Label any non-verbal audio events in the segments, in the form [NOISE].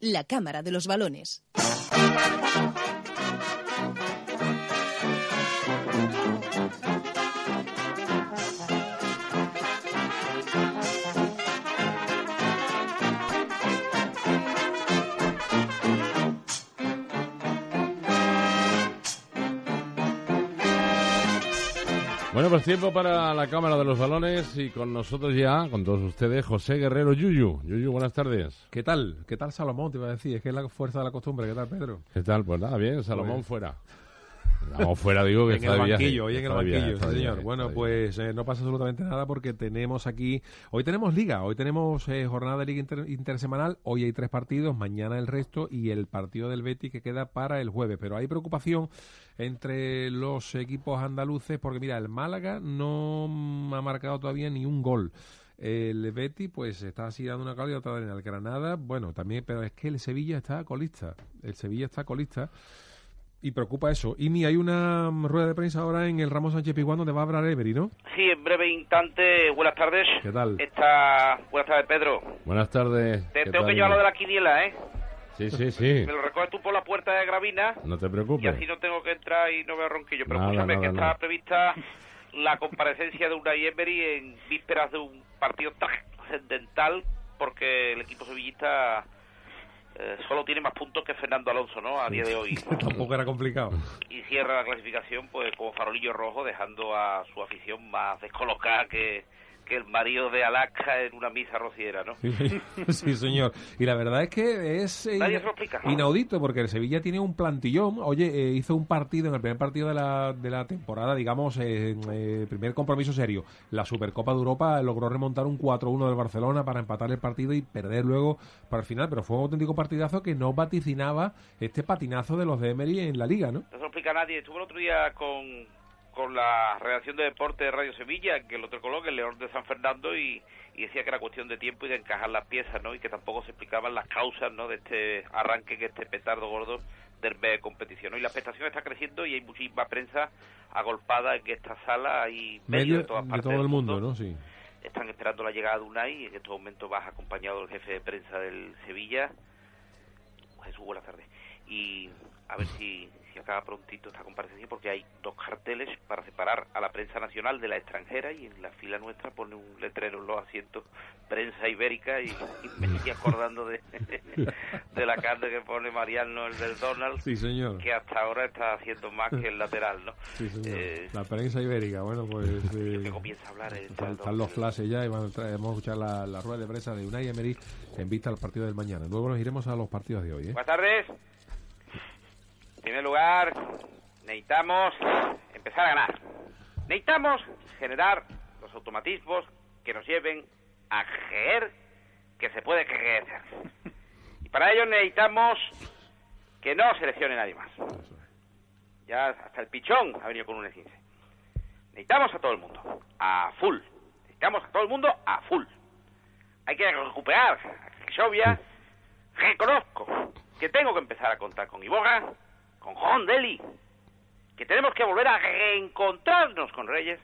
La Cámara de los Balones. Bueno, pues tiempo para la Cámara de los Balones y con nosotros ya, con todos ustedes, José Guerrero Yuyu. Yuyu, buenas tardes. ¿Qué tal? ¿Qué tal Salomón? Te iba a decir, es que es la fuerza de la costumbre. ¿Qué tal, Pedro? ¿Qué tal? Pues nada, bien, Salomón fuera. Vamos fuera, digo que en está el banquillo, hoy en el viaje, banquillo, sí, señor. viaje, Bueno, pues eh, no pasa absolutamente nada porque tenemos aquí, hoy tenemos liga, hoy tenemos eh, jornada de liga inter- intersemanal, hoy hay tres partidos, mañana el resto y el partido del Betis que queda para el jueves. Pero hay preocupación entre los equipos andaluces porque mira, el Málaga no ha marcado todavía ni un gol. El Betis, pues está así dando una calidad otra en el Granada. Bueno, también, pero es que el Sevilla está colista. El Sevilla está colista. Y preocupa eso. Y mi, hay una mm, rueda de prensa ahora en el Ramos Sánchez Pizjuán donde va a hablar Emery, ¿no? Sí, en breve instante, buenas tardes. ¿Qué tal? Está... Buenas tardes, Pedro. Buenas tardes. Te ¿qué tengo que llevar lo de la quiniela, ¿eh? Sí, sí, sí. [LAUGHS] Me lo recoges tú por la puerta de Gravina No te y preocupes. así no tengo que entrar y no veo ronquillo. Pero Nada, escúchame nada, que nada. está prevista la comparecencia de Unai Emery en vísperas de un partido trascendental porque el equipo sevillista eh, solo tiene más puntos que Fernando Alonso, ¿no? A día de hoy. [LAUGHS] Tampoco era complicado. y cierra la clasificación pues como farolillo rojo dejando a su afición más descolocada que, que el marido de Alaska en una misa rociera, ¿no? sí, [LAUGHS] señor. Y la verdad es que es eh, se inaudito porque el Sevilla tiene un plantillón. Oye, eh, hizo un partido en el primer partido de la, de la temporada, digamos, eh, eh, primer compromiso serio. La Supercopa de Europa logró remontar un 4-1 del Barcelona para empatar el partido y perder luego para el final. Pero fue un auténtico partidazo que no vaticinaba este patinazo de los de Emery en la liga, ¿no? No se lo explica a nadie. Estuve el otro día con, con la redacción de deporte de Radio Sevilla, que el otro coloque, el León de San Fernando, y, y decía que era cuestión de tiempo y de encajar las piezas, ¿no? Y que tampoco se explicaban las causas, ¿no? De este arranque, que este petardo gordo del mes de competición. ¿no? Y la expectación está creciendo y hay muchísima prensa agolpada en esta sala. Medios Medio de todas partes todo el mundo, ¿no? Sí. están esperando la llegada de Unai y en estos momentos vas acompañado del jefe de prensa del Sevilla Jesús buenas tardes y a ver si, si acaba prontito esta comparecencia porque hay dos carteles para separar a la prensa nacional de la extranjera y en la fila nuestra pone un letrero en los asientos prensa ibérica y, y me estoy acordando de, [LAUGHS] de la carta que pone Mariano el del Donald Sí, señor. que hasta ahora está haciendo más que el lateral ¿no? Sí, señor. Eh, la prensa ibérica, bueno, pues... [LAUGHS] eh, que comienza a hablar Están, están los flashes ya y vamos a escuchar la, la rueda de prensa de Unai Emery en vista al partido del mañana. Luego nos iremos a los partidos de hoy. ¿eh? Buenas tardes. Primer lugar, necesitamos empezar a ganar. Necesitamos generar los automatismos que nos lleven a creer que se puede crecer. Y para ello necesitamos que no seleccione nadie más. Ya hasta el pichón ha venido con un E15. Necesitamos a todo el mundo, a full. Necesitamos a todo el mundo a full. Hay que recuperar a. Reconozco que tengo que empezar a contar con Iboga, con John Deli, que tenemos que volver a reencontrarnos con Reyes.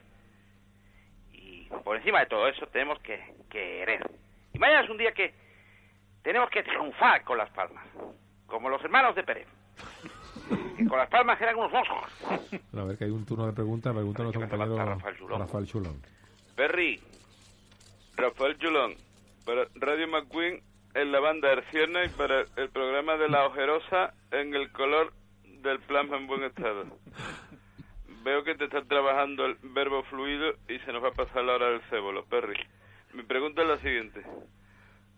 Y por encima de todo eso tenemos que querer. Y mañana es un día que tenemos que triunfar con las palmas, como los hermanos de Pérez. Que con las palmas eran unos monstruos. Bueno, a ver que hay un turno de preguntas. Pregunta a nuestro compañero Rafael Chulón. Rafael Chulón. Perry, Rafael Chulón, para Radio McQueen en la banda herciana y para el programa de La Ojerosa en el color del plasma en buen estado. Veo que te está trabajando el verbo fluido y se nos va a pasar la hora del cébolo, Perry. Mi pregunta es la siguiente.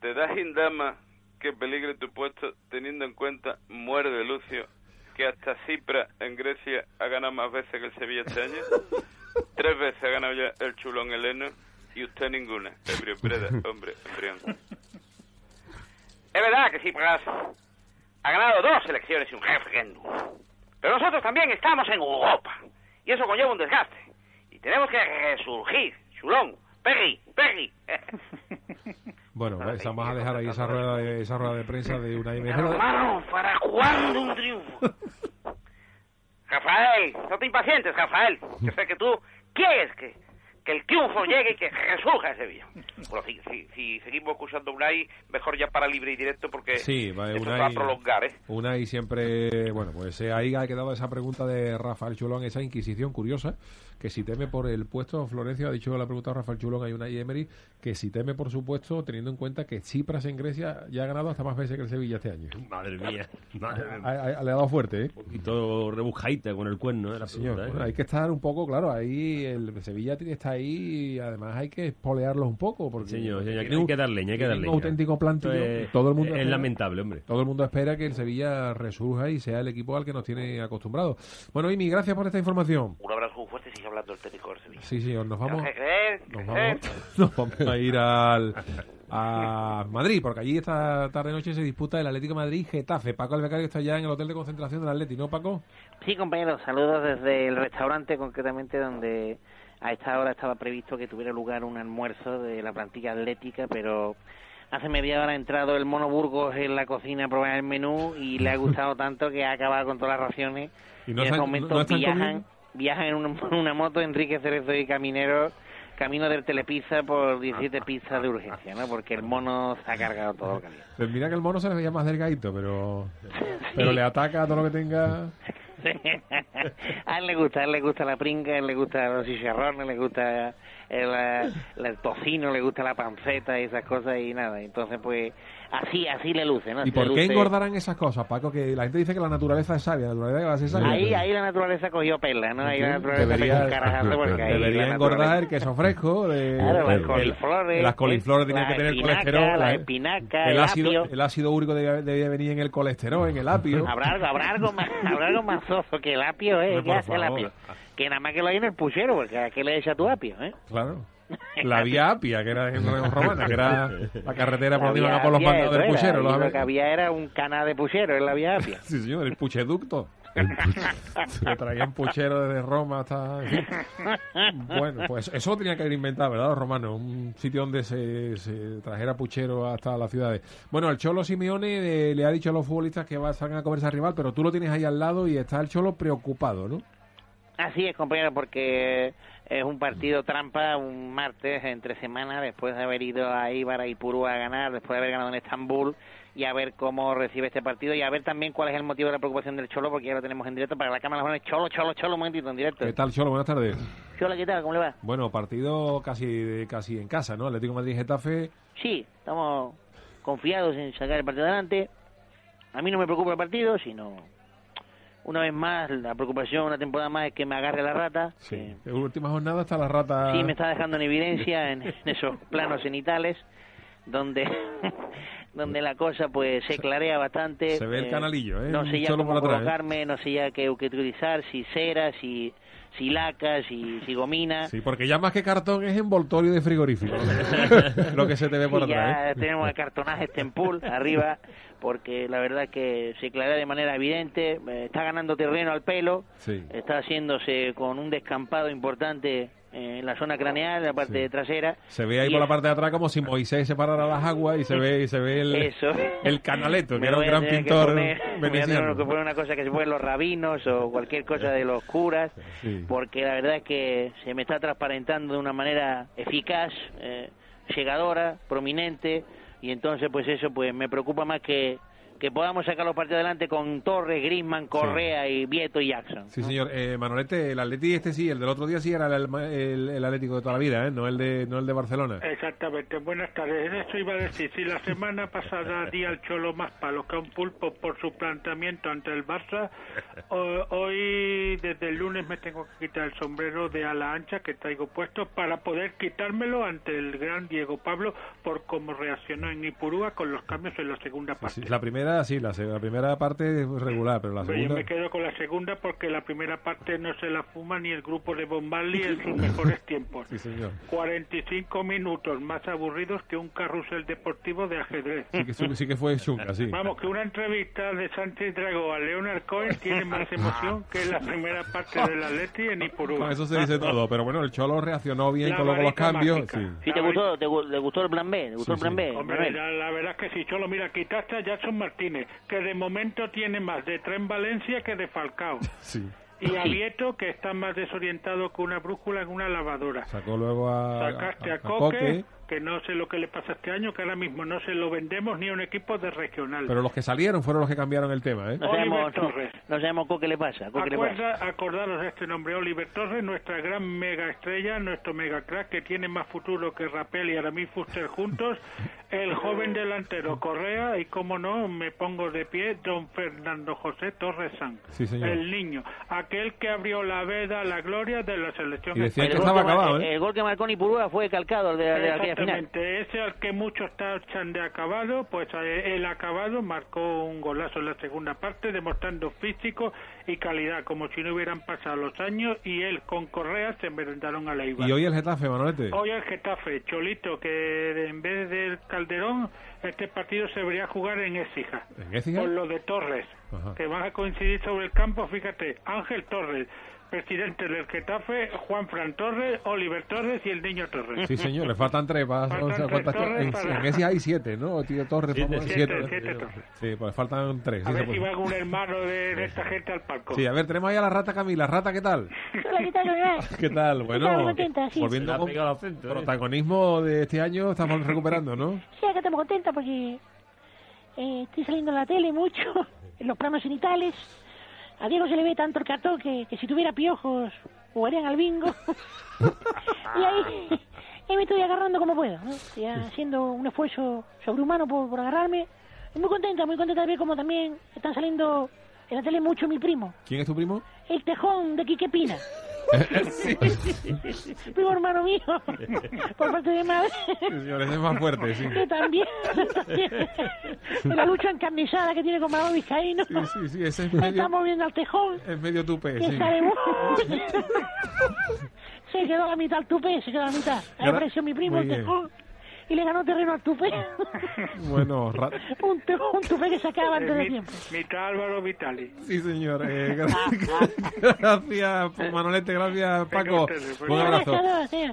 ¿Te das indama que peligre tu puesto teniendo en cuenta, muere Lucio, que hasta Cipra en Grecia ha ganado más veces que el Sevilla este año? Tres veces ha ganado ya el chulón Heleno y usted ninguna. Breda, hombre, embrión. Es verdad que Tsipras ha ganado dos elecciones y un referéndum. Pero nosotros también estamos en Europa. Y eso conlleva un desgaste. Y tenemos que resurgir. Chulón, Perry, Perry. [LAUGHS] Bueno, pues, vamos a dejar ahí esa rueda de, esa rueda de prensa de una y media. Hermano, ¿para cuándo un triunfo? [LAUGHS] Rafael, no te impacientes, Rafael. Yo sé que tú quieres que, que el triunfo llegue y que resurja Sevilla. Bueno, si, si, si seguimos acusando a Unai, mejor ya para libre y directo porque Sí, va, esto se Unai- va a prolongar, ¿eh? Una y siempre, bueno, pues eh, ahí ha quedado esa pregunta de Rafael Chulón, esa inquisición curiosa, que si teme por el puesto, Florencio ha dicho la pregunta de Rafael Chulón, hay una y Emery, que si teme, por supuesto, teniendo en cuenta que Tsipras en Grecia ya ha ganado hasta más veces que el Sevilla este año. Madre mía. [LAUGHS] Madre mía. Ha- ha- le ha dado fuerte, ¿eh? Un poquito rebujadita con el cuerno, ¿eh? La pregunta, ¿eh? bueno, hay que estar un poco, claro, ahí el Sevilla tiene- está ahí y además hay que espolearlos un poco. Porque Señor, señor, tiene hay un- que dar leña, hay que dar tiene leña. un auténtico plantillo. Todo el mundo Es espera- lamentable, hombre. Todo el mundo espera que el Sevilla resurja y sea el equipo al que nos tiene acostumbrados. Bueno, Imi, gracias por esta información. Un abrazo fuerte y sigue hablando el técnico del Sevilla. Sí, señor, nos vamos, ¿Qué crees? nos ¿Qué vamos, crees? [LAUGHS] nos vamos a ir al, a Madrid, porque allí esta tarde-noche se disputa el Atlético Madrid-Getafe. Paco Albecario está ya en el hotel de concentración del Atlético, ¿no, Paco? Sí, compañeros, saludos desde el restaurante, concretamente donde a esta hora estaba previsto que tuviera lugar un almuerzo de la plantilla atlética, pero hace media hora ha entrado el Mono Burgos en la cocina a probar el menú y le ha [LAUGHS] gustado tanto que ha acabado con todas las raciones. Y no en están- momento no viajan, viajan en una, una moto Enrique Cerezo y Caminero camino del Telepizza por 17 pizzas de urgencia, ¿no? Porque el mono se ha cargado todo que había. Pues mira que el mono se le veía más delgadito, pero, [LAUGHS] pero le ataca a todo lo que tenga. [LAUGHS] a él le gusta, a él le gusta la pringa, a él le gusta los chicharrones, le gusta el, eh, el tocino, le gusta la panceta y esas cosas y nada. Entonces, pues, así así le luce, ¿no? ¿Y Se por qué luce- engordarán esas cosas, Paco? Que la gente dice que la naturaleza es sabia, la naturaleza va a ser sabia. Ahí, ahí la naturaleza cogió perla, ¿no? Ahí la naturaleza Debería- pegó un carajazo porque ahí Debería la engordar naturaleza- el queso fresco. [LAUGHS] De, Claro, las el- coliflores, las coliflores tienen la que tener espinaca, colesterol. la eh, espinaca, el, el ácido, apio. el ácido úrico debía, debía venir en el colesterol, en el apio. Habrá algo, habrá algo más, habrá algo más soso que el apio, ¿eh? ¿Qué hace el apio? Que nada más que lo hay en el puchero, porque ¿a qué le echa tu apio, eh? Claro. La vía Apia, que era en romana, que era la carretera por donde iban a por los bandos del puchero. los lo que había era un canal de puchero en la vía Apia. [LAUGHS] Sí, señor, el pucheducto. Se traían puchero desde Roma hasta... Bueno, pues eso lo tenían que haber inventado, ¿verdad, los romanos? Un sitio donde se, se trajera puchero hasta las ciudades. Bueno, el Cholo Simeone eh, le ha dicho a los futbolistas que va, salgan a comerse al rival, pero tú lo tienes ahí al lado y está el Cholo preocupado, ¿no? Así es, compañero, porque es un partido trampa un martes entre semana después de haber ido a Ibar y Purú a ganar, después de haber ganado en Estambul y a ver cómo recibe este partido y a ver también cuál es el motivo de la preocupación del Cholo porque ya lo tenemos en directo para la cámara. Cholo, Cholo, Cholo, un momentito en directo. ¿Qué tal, Cholo? Buenas tardes. Cholo, ¿qué tal? ¿Cómo le va? Bueno, partido casi casi en casa, ¿no? Atlético Madrid-Getafe. Sí, estamos confiados en sacar el partido adelante. A mí no me preocupa el partido, sino una vez más la preocupación una temporada más es que me agarre la rata. Sí. En última jornada está la rata... Sí, me está dejando en evidencia en, en esos planos cenitales donde [LAUGHS] donde la cosa pues se clarea bastante. Se ve el canalillo, ¿eh? No sé ya Solo cómo ¿eh? colocarme, no sé ya qué, qué utilizar, si cera, si si laca, si, si gomina. Sí, porque ya más que cartón es envoltorio de frigorífico. [LAUGHS] lo que se te ve por Sí, atrás. ya ¿eh? tenemos el cartonaje Tempul arriba, porque la verdad que se clarea de manera evidente, eh, está ganando terreno al pelo, Sí. está haciéndose con un descampado importante eh, en la zona craneal, en la parte trasera. Se ve ahí por la parte de atrás como si Moisés separara las aguas y se ve y se ve el, Eso. el canaleto, que Me era un gran pintor poner- me voy a veneciano. poner una cosa que se ponen los rabinos o cualquier cosa de los curas, Sí. porque la verdad es que se me está transparentando de una manera eficaz, eh, llegadora, prominente, y entonces pues eso pues me preocupa más que que podamos sacar los partidos adelante con Torres, Grisman, Correa y Vieto y Jackson. Sí, señor. Eh, Manolete, el Atleti este sí, el del otro día sí era el, el- el Atlético de toda la vida, ¿eh? no el de no el de Barcelona. Exactamente, buenas tardes. Eso iba a decir, si la semana pasada [LAUGHS] di al Cholo más palos que a un pulpo por su planteamiento ante el Barça, [LAUGHS] ho- hoy desde el lunes me tengo que quitar el sombrero de ala ancha que traigo puesto para poder quitármelo ante el gran Diego Pablo por cómo reaccionó en Ipurúa con los cambios en la segunda Sí, parte. la primera primera, sí, la, primera parte es regular, pero la yo segunda... me quedo con la segunda porque la primera parte no se la fuma ni el grupo de Bob Marley en sus mejores tiempos. [LAUGHS] Sí, señor. 45 minutos más aburridos que un carrusel deportivo de ajedrez. Sí que, sí que fue chunga, sí. Vamos, que una entrevista de Sánchez Dragó a Leonard Cohen tiene más emoción [LAUGHS] que la primera parte del Atleti en Ipurú. Con eso se dice todo, pero bueno, el Cholo reaccionó bien La con, lo- con los cambios. mágica. Sí. ¿Sí te gustó, te, le gustó el plan B? ¿Te gustó Sí, el plan sí. B? Hombre, la, la verdad es que sí, Cholo, mira, quitaste a Jackson Martínez, que de momento tiene más de Tren Valencia que de Falcao. [LAUGHS] sí. Y a Vieto, que está más desorientado que una brújula en una lavadora. Sacó luego a, Sacaste a, a Coque, que no sé lo que le pasa este año, que ahora mismo no se lo vendemos ni a un equipo de regional. pero los que salieron fueron los que cambiaron el tema, ¿eh? No Oliver sabemos, Torres. no sabemos qué le pasa. qué le pasa. Acuerda, acordaros de este nombre, Oliver Torres, nuestra gran mega estrella, nuestro mega crack que tiene más futuro que Rapel y Aramis Fuster juntos, [LAUGHS] el joven delantero Correa y, como no, me pongo de pie, don Fernando José Torres San, Sí, señor. el niño, aquel que abrió la veda, la gloria de la selección Y decían El que gol estaba acabado, ¿eh? el gol que marcó Nipurúa fue calcado de, de aquella. Exactamente, ese al que muchos tachan de acabado, pues eh, el acabado marcó un golazo en la segunda parte, demostrando físico y calidad, como si no hubieran pasado los años, y él con Correa se enfrentaron a la IVA. Y hoy el Getafe, Manolete. Hoy el Getafe, Cholito, que en vez del Calderón, este partido se debería jugar en Écija. ¿En Écija? Por lo de Torres, Ajá. que van a coincidir sobre el campo, fíjate, Ángel Torres, presidente del Getafe, Juan Fran Torres, Oliver Torres y el niño Torres. Sí, señor, le faltan tres. para- Faltan o sea, tres ¿cuántas- torres en, para- en hay siete, ¿no? Tío Torres, Siete, vamos, siete, siete. siete torres. Sí, pues faltan tres. A sí, ver si puede. va un hermano de, de esta gente al palco. Sí, a ver, tenemos ahí a la rata Camila. Rata, ¿qué tal? Hola, ¿qué tal? [LAUGHS] ¿Qué tal? Bueno, contenta, sí. Se volviendo con acento, ¿eh? protagonismo de este año, estamos recuperando, ¿no? Sí, acá estamos contentos porque eh, estoy saliendo en la tele mucho, [LAUGHS] en los planos cenitales. A Diego se le ve tanto el cartón que, que si tuviera piojos jugarían al bingo. [LAUGHS] y ahí, ahí me estoy agarrando como puedo, ¿no? Estoy haciendo un esfuerzo sobrehumano por, por agarrarme. Y muy contenta, muy contenta de ver cómo también están saliendo en la tele mucho mi primo, ¿Quién es tu primo? el tejón de Quique Pina. [LAUGHS] primo hermano mío, por parte de madre. Sí, señor, ese es más fuerte, sí. que también en la lucha encarnizada que tiene con Manuel Vizcaíno Sí, sí, sí, ese es medio, estamos viendo al tejón es medio tupe, que sí. [LAUGHS] se quedó a la mitad el tupé se quedó a la mitad ahí apareció mi primo el tejón y le ganó terreno al tupé [LAUGHS] Bueno, ra- [LAUGHS] un, un tupé que se acaba antes de Mi- tiempo mitad Álvaro Vitali. sí, señor. eh, [LAUGHS] gra- gracias, Manolete, gracias, Paco. Un abrazo.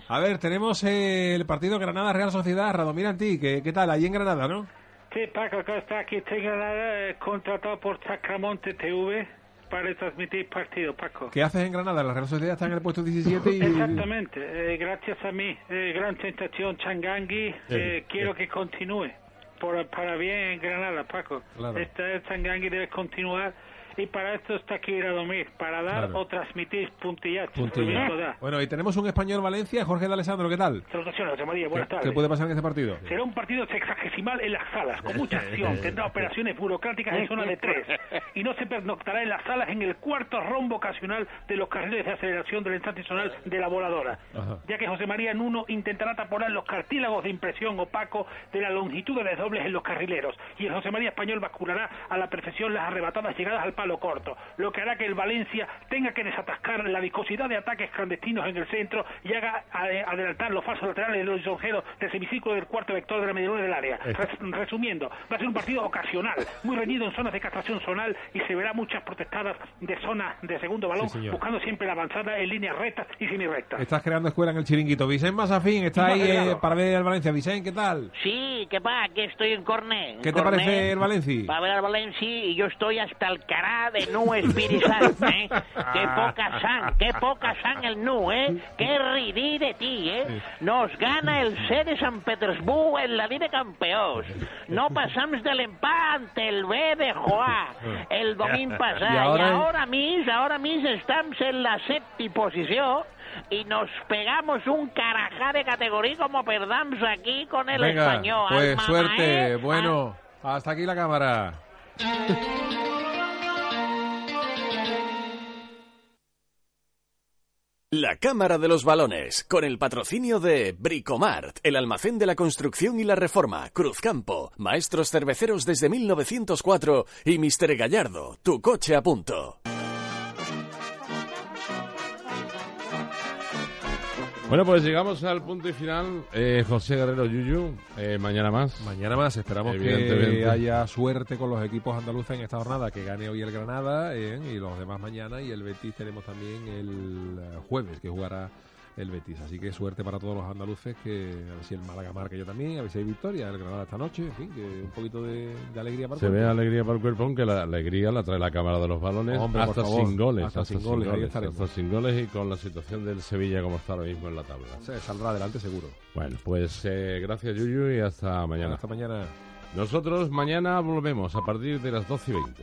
A ver, tenemos eh, el partido Granada-Real Sociedad. Radomir Antí, ¿qué, ¿qué tal? Allí en Granada, ¿no? Sí, Paco, acá está aquí estoy Granada, eh, contratado por Sacramonte TV para transmitir partido, Paco. ¿Qué haces en Granada? La Real Sociedad está en el puesto 17 y... Exactamente, eh, gracias a mí, eh, gran tentación Changangui, eh, quiero que continúe por, para bien en Granada, Paco. Claro. Esta Changangui debe continuar y para esto está aquí Radomir, para dar Claro. o transmitir puntillazo. Puntilla. Prometo dar. Bueno, y tenemos un español Valencia, Jorge de Alessandro, ¿qué tal? Salutaciones, José María, buenas ¿Qué, tardes. qué puede pasar en este partido? Será un partido sexagesimal en las salas, con mucha acción. [LAUGHS] Tendrá operaciones burocráticas en zona de tres. Y no se pernoctará en las salas en el cuarto rombo ocasional de los carriles de aceleración del instante zonal de la voladora. Ajá. Ya que José María Nuno intentará taponar los cartílagos de impresión opaco de la longitud de desdobles en los carrileros. Y el José María Español basculará a la perfección las arrebatadas llegadas al palo corto. Lo que hará que el Valencia tenga que desatascar la viscosidad de ataques clandestinos en el centro y haga eh, adelantar los falsos laterales de los lisonjeros del semicírculo del cuarto vector de la medialuna del área. Res- resumiendo, va a ser un partido ocasional, muy reñido en zonas de castración zonal y se verá muchas protestadas de zona de segundo balón, Sí, buscando siempre la avanzada en líneas rectas y semirectas. Estás creando escuela en el chiringuito. Vicente Mazafín está ahí eh, para ver al Valencia. Vicente, ¿qué tal? Sí, ¿qué pasa? Aquí estoy en Corné. en ¿Qué te Corné, parece el Valencia? Va a ver al Valencia y yo estoy hasta el cará de Nu Espíritu Santo, ¿eh? [LAUGHS] Qué poca sang, qué poca sang el Nu, ¿eh? Qué ridí de ti, ¿eh? Nos gana el C de San Petersburgo en la Liga de Campeones. No pasamos del empate el B de Joá el domingo [LAUGHS] pasado. Y Y ahora- ahora, mismo, ahora mismo estamos en la séptima posición y nos pegamos un carajá de categoría como perdamos aquí con el Venga, español. pues Alma suerte. mater. Bueno, hasta aquí la cámara. [LAUGHS] La Cámara de los Balones, con el patrocinio de Bricomart, el almacén de la construcción y la reforma, Cruzcampo, Maestros Cerveceros desde 1904 y Mister Gallardo, tu coche a punto. Bueno, pues llegamos al punto y final. Eh, José Guerrero Yuyu, eh, mañana más. Mañana más, esperamos que haya suerte con los equipos andaluces en esta jornada, que gane hoy el Granada eh, y los demás mañana, y el Betis tenemos también el eh, jueves, que jugará el Betis. Así que suerte para todos los andaluces, que a ver si el Málaga marca yo también, a ver si hay victoria, el Granada esta noche, en fin, que un poquito de, de alegría para Se el ve cuerpo. alegría para el cuerpo, aunque la alegría la trae la cámara de los balones Hombre, hasta favor, sin goles. hasta sin goles, ahí estaremos. hasta sin goles y con la situación del Sevilla como está ahora mismo en la tabla. Se saldrá adelante seguro. Bueno, pues eh, gracias Yuyu y hasta mañana. Hasta mañana. Nosotros mañana volvemos a partir de las 12 y 20.